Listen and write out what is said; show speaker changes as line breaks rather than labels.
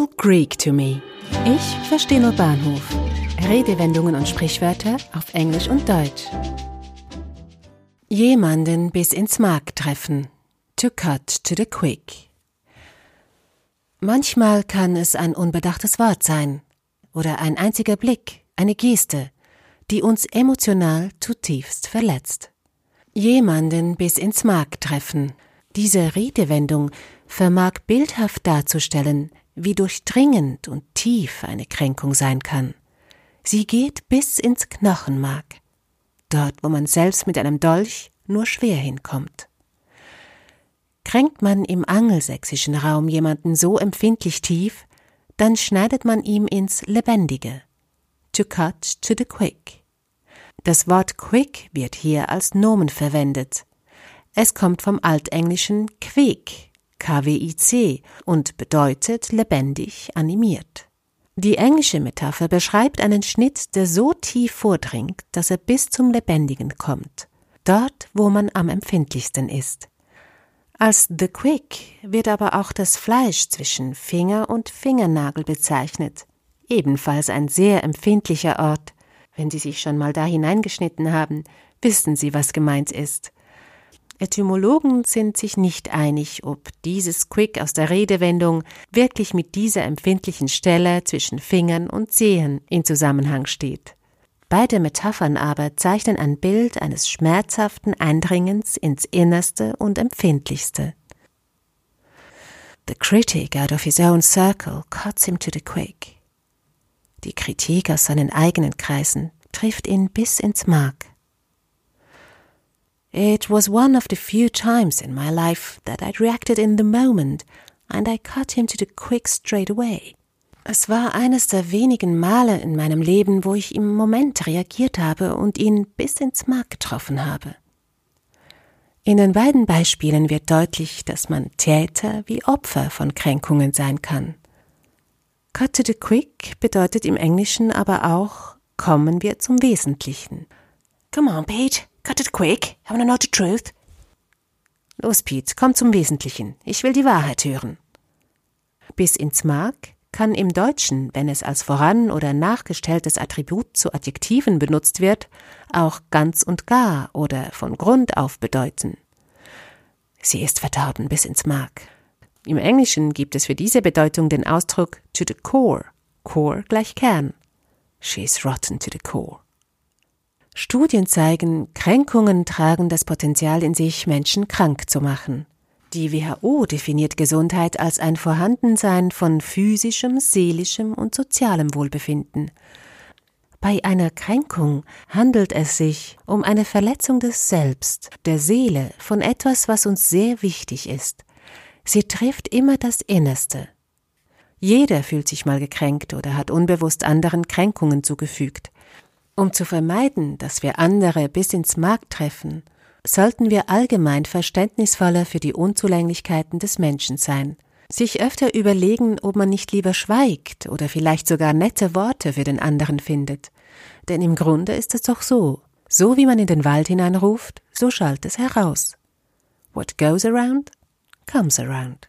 all Greek to me. Ich verstehe nur Bahnhof. Redewendungen und Sprichwörter auf Englisch und Deutsch. Jemanden bis ins Mark treffen. To cut to the quick. Manchmal kann es ein unbedachtes Wort sein oder ein einziger Blick, eine Geste, die uns emotional zutiefst verletzt. Jemanden bis ins Mark treffen. Diese Redewendung vermag bildhaft darzustellen, wie durchdringend und tief eine Kränkung sein kann. Sie geht bis ins Knochenmark, dort wo man selbst mit einem Dolch nur schwer hinkommt. Kränkt man im angelsächsischen Raum jemanden so empfindlich tief, dann schneidet man ihm ins Lebendige. To cut to the quick. Das Wort quick wird hier als Nomen verwendet. Es kommt vom altenglischen quick, KWIC, und bedeutet lebendig, animiert. Die englische Metapher beschreibt einen Schnitt, der so tief vordringt, dass er bis zum Lebendigen kommt, dort, wo man am empfindlichsten ist. Als The Quick wird aber auch das Fleisch zwischen Finger und Fingernagel bezeichnet, ebenfalls ein sehr empfindlicher Ort. Wenn Sie sich schon mal da hineingeschnitten haben, wissen Sie, was gemeint ist. Etymologen sind sich nicht einig, ob dieses Quick aus der Redewendung wirklich mit dieser empfindlichen Stelle zwischen Fingern und Zehen in Zusammenhang steht. Beide Metaphern aber zeichnen ein Bild eines schmerzhaften Eindringens ins Innerste und Empfindlichste. The critic out of his own circle cuts him to the quick. Die Kritik aus seinen eigenen Kreisen trifft ihn bis ins Mark. It was one of the few times in my life that I reacted in the moment, and I cut him to the quick straight away. Es war eines der wenigen Male in meinem Leben, wo ich im Moment reagiert habe und ihn bis ins Mark getroffen habe. In den beiden Beispielen wird deutlich, dass man Täter wie Opfer von Kränkungen sein kann. Cut to the quick bedeutet im Englischen aber auch kommen wir zum Wesentlichen. Come on, Pete, Cut it quick. I wanna know the truth. Los, Pete, komm zum Wesentlichen. Ich will die Wahrheit hören. Bis ins Mark kann im Deutschen, wenn es als voran- oder nachgestelltes Attribut zu Adjektiven benutzt wird, auch ganz und gar oder von Grund auf bedeuten. Sie ist verdorben bis ins Mark. Im Englischen gibt es für diese Bedeutung den Ausdruck to the core. Core gleich Kern. She is rotten to the core. Studien zeigen, Kränkungen tragen das Potenzial in sich, Menschen krank zu machen. Die WHO definiert Gesundheit als ein Vorhandensein von physischem, seelischem und sozialem Wohlbefinden. Bei einer Kränkung handelt es sich um eine Verletzung des Selbst, der Seele, von etwas, was uns sehr wichtig ist. Sie trifft immer das Innerste. Jeder fühlt sich mal gekränkt oder hat unbewusst anderen Kränkungen zugefügt. Um zu vermeiden, dass wir andere bis ins Mark treffen, sollten wir allgemein verständnisvoller für die Unzulänglichkeiten des Menschen sein, sich öfter überlegen, ob man nicht lieber schweigt oder vielleicht sogar nette Worte für den anderen findet. Denn im Grunde ist es doch so, so wie man in den Wald hineinruft, so schallt es heraus. What goes around, comes around.